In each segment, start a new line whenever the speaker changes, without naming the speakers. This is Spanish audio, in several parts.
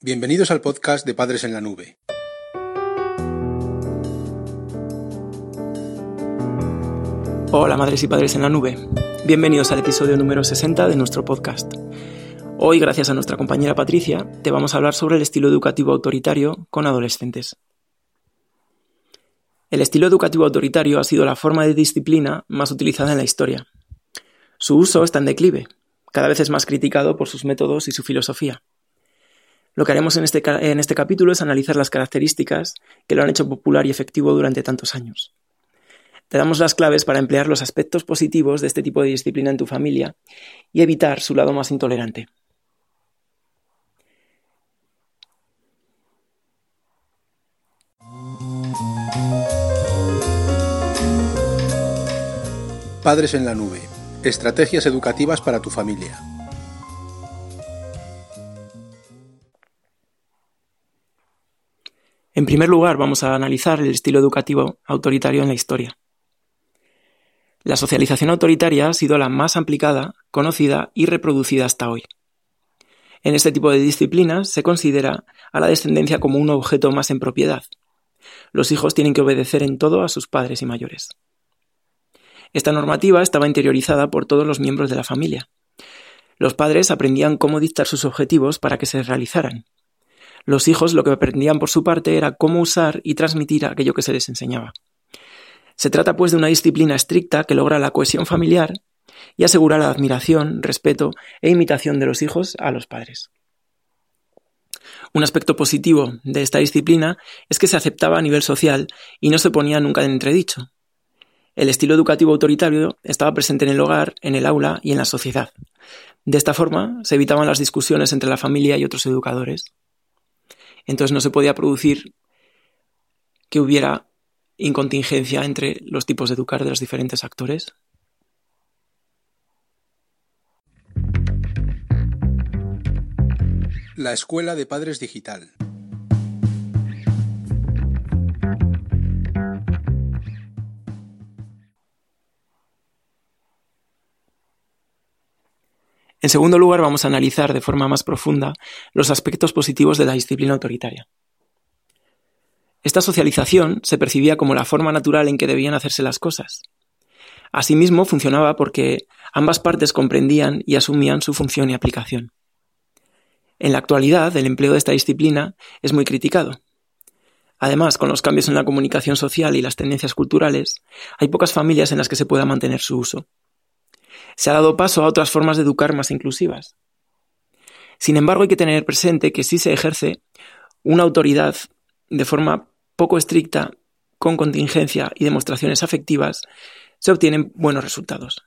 Bienvenidos al podcast de Padres en la Nube.
Hola madres y padres en la nube. Bienvenidos al episodio número 60 de nuestro podcast. Hoy, gracias a nuestra compañera Patricia, te vamos a hablar sobre el estilo educativo autoritario con adolescentes. El estilo educativo autoritario ha sido la forma de disciplina más utilizada en la historia. Su uso está en declive, cada vez es más criticado por sus métodos y su filosofía. Lo que haremos en este, en este capítulo es analizar las características que lo han hecho popular y efectivo durante tantos años. Te damos las claves para emplear los aspectos positivos de este tipo de disciplina en tu familia y evitar su lado más intolerante.
Padres en la Nube. Estrategias educativas para tu familia.
Primer lugar, vamos a analizar el estilo educativo autoritario en la historia. La socialización autoritaria ha sido la más aplicada, conocida y reproducida hasta hoy. En este tipo de disciplinas se considera a la descendencia como un objeto más en propiedad. Los hijos tienen que obedecer en todo a sus padres y mayores. Esta normativa estaba interiorizada por todos los miembros de la familia. Los padres aprendían cómo dictar sus objetivos para que se realizaran, los hijos lo que aprendían por su parte era cómo usar y transmitir aquello que se les enseñaba. Se trata pues de una disciplina estricta que logra la cohesión familiar y asegura la admiración, respeto e imitación de los hijos a los padres. Un aspecto positivo de esta disciplina es que se aceptaba a nivel social y no se ponía nunca en entredicho. El estilo educativo autoritario estaba presente en el hogar, en el aula y en la sociedad. De esta forma se evitaban las discusiones entre la familia y otros educadores. Entonces no se podía producir que hubiera incontingencia entre los tipos de educar de los diferentes actores.
La Escuela de Padres Digital.
En segundo lugar, vamos a analizar de forma más profunda los aspectos positivos de la disciplina autoritaria. Esta socialización se percibía como la forma natural en que debían hacerse las cosas. Asimismo, funcionaba porque ambas partes comprendían y asumían su función y aplicación. En la actualidad, el empleo de esta disciplina es muy criticado. Además, con los cambios en la comunicación social y las tendencias culturales, hay pocas familias en las que se pueda mantener su uso se ha dado paso a otras formas de educar más inclusivas. Sin embargo, hay que tener presente que si se ejerce una autoridad de forma poco estricta, con contingencia y demostraciones afectivas, se obtienen buenos resultados.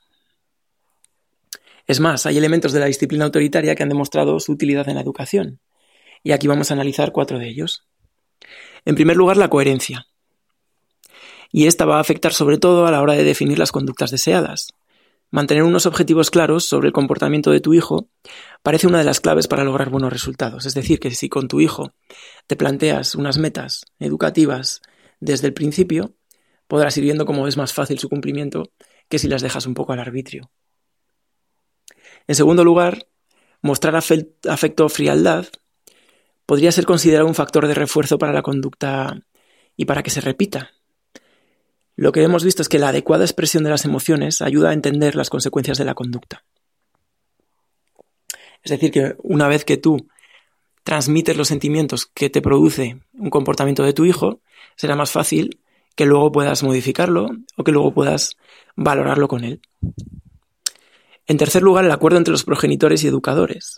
Es más, hay elementos de la disciplina autoritaria que han demostrado su utilidad en la educación, y aquí vamos a analizar cuatro de ellos. En primer lugar, la coherencia. Y esta va a afectar sobre todo a la hora de definir las conductas deseadas, Mantener unos objetivos claros sobre el comportamiento de tu hijo parece una de las claves para lograr buenos resultados. Es decir, que si con tu hijo te planteas unas metas educativas desde el principio, podrás ir viendo cómo es más fácil su cumplimiento que si las dejas un poco al arbitrio. En segundo lugar, mostrar afecto o frialdad podría ser considerado un factor de refuerzo para la conducta y para que se repita. Lo que hemos visto es que la adecuada expresión de las emociones ayuda a entender las consecuencias de la conducta. Es decir, que una vez que tú transmites los sentimientos que te produce un comportamiento de tu hijo, será más fácil que luego puedas modificarlo o que luego puedas valorarlo con él. En tercer lugar, el acuerdo entre los progenitores y educadores.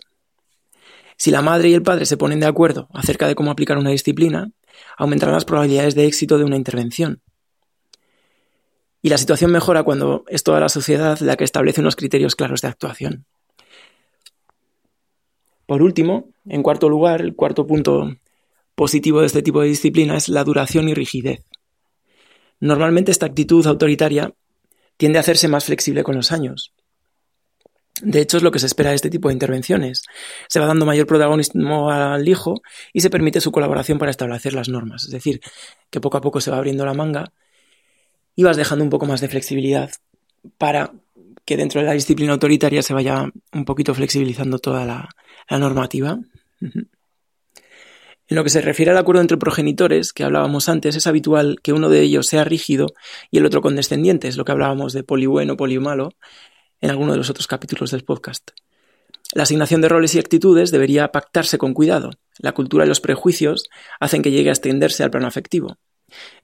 Si la madre y el padre se ponen de acuerdo acerca de cómo aplicar una disciplina, aumentarán las probabilidades de éxito de una intervención. Y la situación mejora cuando es toda la sociedad la que establece unos criterios claros de actuación. Por último, en cuarto lugar, el cuarto punto positivo de este tipo de disciplina es la duración y rigidez. Normalmente esta actitud autoritaria tiende a hacerse más flexible con los años. De hecho, es lo que se espera de este tipo de intervenciones. Se va dando mayor protagonismo al hijo y se permite su colaboración para establecer las normas. Es decir, que poco a poco se va abriendo la manga y vas dejando un poco más de flexibilidad para que dentro de la disciplina autoritaria se vaya un poquito flexibilizando toda la, normativa. En lo que se refiere al acuerdo entre progenitores, que hablábamos antes, es habitual que uno de ellos sea rígido y el otro condescendiente, es lo que hablábamos de poli bueno, poli malo, en alguno de los otros capítulos del podcast. La asignación de roles y actitudes debería pactarse con cuidado. La cultura y los prejuicios hacen que llegue a extenderse al plano afectivo.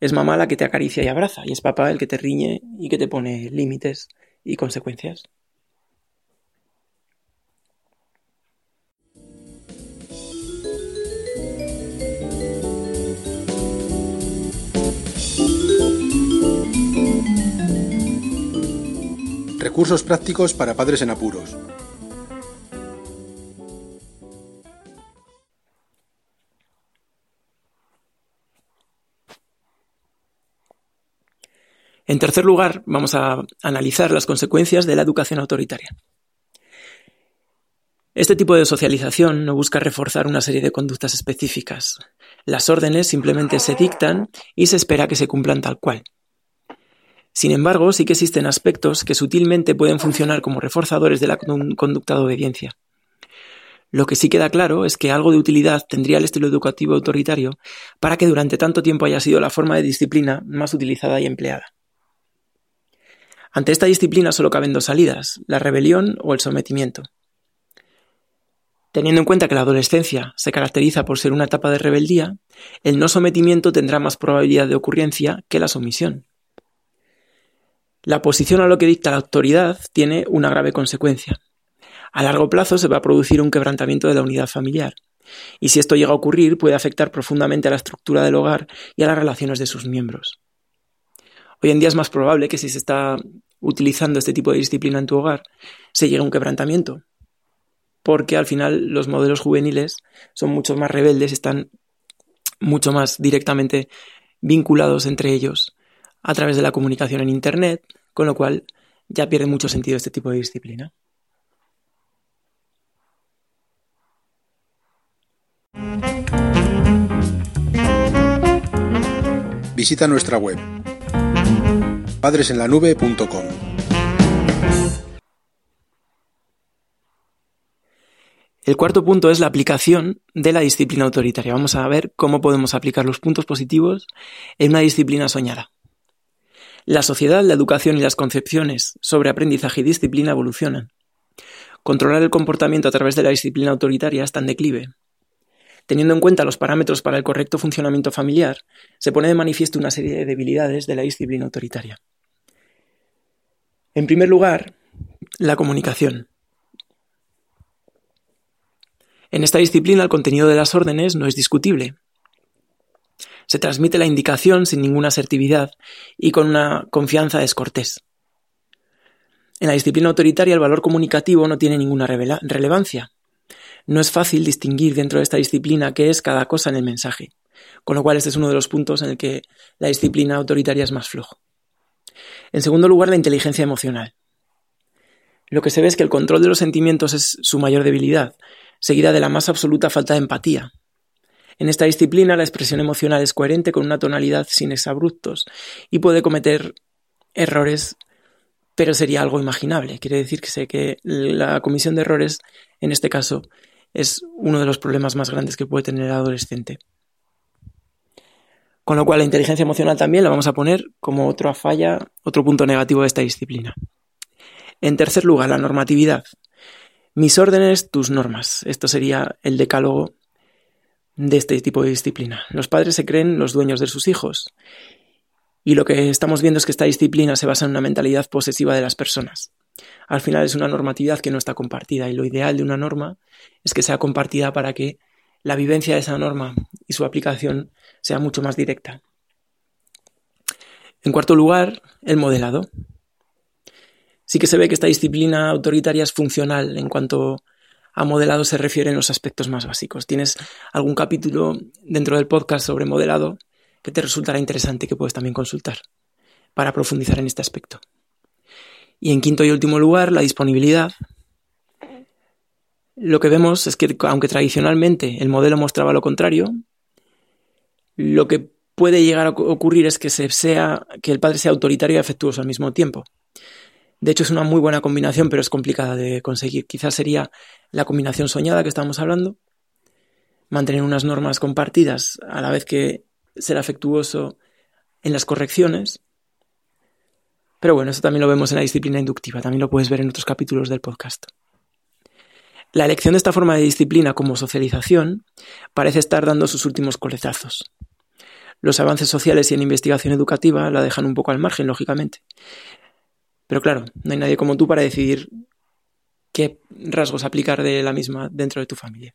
Es mamá la que te acaricia y abraza, y es papá el que te riñe y que te pone límites y consecuencias.
Recursos prácticos para padres en apuros.
En tercer lugar, vamos a analizar las consecuencias de la educación autoritaria. Este tipo de socialización no busca reforzar una serie de conductas específicas. Las órdenes simplemente se dictan y se espera que se cumplan tal cual. Sin embargo, sí que existen aspectos que sutilmente pueden funcionar como reforzadores de la conducta de obediencia. Lo que sí queda claro es que algo de utilidad tendría el estilo educativo autoritario para que durante tanto tiempo haya sido la forma de disciplina más utilizada y empleada. Ante esta disciplina solo caben dos salidas, la rebelión o el sometimiento. Teniendo en cuenta que la adolescencia se caracteriza por ser una etapa de rebeldía, el no sometimiento tendrá más probabilidad de ocurrencia que la sumisión. La oposición a lo que dicta la autoridad tiene una grave consecuencia. A largo plazo se va a producir un quebrantamiento de la unidad familiar, y si esto llega a ocurrir puede afectar profundamente a la estructura del hogar y a las relaciones de sus miembros. Hoy en día es más probable que si se está utilizando este tipo de disciplina en tu hogar, se llegue a un quebrantamiento. Porque al final los modelos juveniles son mucho más rebeldes, están mucho más directamente vinculados entre ellos a través de la comunicación en Internet, con lo cual ya pierde mucho sentido este tipo de disciplina.
Visita nuestra web padresenlanube.com.
El cuarto punto es la aplicación de la disciplina autoritaria. Vamos a ver cómo podemos aplicar los puntos positivos en una disciplina soñada. La sociedad, la educación y las concepciones sobre aprendizaje y disciplina evolucionan. Controlar el comportamiento a través de la disciplina autoritaria está en declive. Teniendo en cuenta los parámetros para el correcto funcionamiento familiar, se pone de manifiesto una serie de debilidades de la disciplina autoritaria. En primer lugar, la comunicación. En esta disciplina el contenido de las órdenes no es discutible. Se transmite la indicación sin ninguna asertividad y con una confianza descortés. En la disciplina autoritaria el valor comunicativo no tiene ninguna relevancia. No es fácil distinguir dentro de esta disciplina qué es cada cosa en el mensaje, con lo cual este es uno de los puntos en el que la disciplina autoritaria es más flojo. En segundo lugar, la inteligencia emocional. Lo que se ve es que el control de los sentimientos es su mayor debilidad, seguida de la más absoluta falta de empatía. En esta disciplina la expresión emocional es coherente con una tonalidad sin exabruptos y puede cometer errores, pero sería algo imaginable. Quiere decir que sé que la comisión de errores, en este caso, es uno de los problemas más grandes que puede tener el adolescente. Con lo cual la inteligencia emocional también la vamos a poner como otra falla, otro punto negativo de esta disciplina. En tercer lugar, la normatividad. Mis órdenes, tus normas. Esto sería el decálogo de este tipo de disciplina. Los padres se creen los dueños de sus hijos. Y lo que estamos viendo es que esta disciplina se basa en una mentalidad posesiva de las personas. Al final es una normatividad que no está compartida y lo ideal de una norma es que sea compartida para que la vivencia de esa norma y su aplicación sea mucho más directa. En cuarto lugar, el modelado. Sí que se ve que esta disciplina autoritaria es funcional en cuanto a modelado se refiere en los aspectos más básicos. Tienes algún capítulo dentro del podcast sobre modelado que te resultará interesante que puedes también consultar para profundizar en este aspecto. Y en quinto y último lugar, la disponibilidad. Lo que vemos es que aunque tradicionalmente el modelo mostraba lo contrario, lo que puede llegar a ocurrir es que, sea, que el padre sea autoritario y afectuoso al mismo tiempo. De hecho, es una muy buena combinación, pero es complicada de conseguir. Quizás sería la combinación soñada que estamos hablando, mantener unas normas compartidas a la vez que ser afectuoso en las correcciones. Pero bueno, eso también lo vemos en la disciplina inductiva, también lo puedes ver en otros capítulos del podcast. La elección de esta forma de disciplina como socialización parece estar dando sus últimos coletazos. Los avances sociales y en investigación educativa la dejan un poco al margen, lógicamente. Pero claro, no hay nadie como tú para decidir qué rasgos aplicar de la misma dentro de tu familia.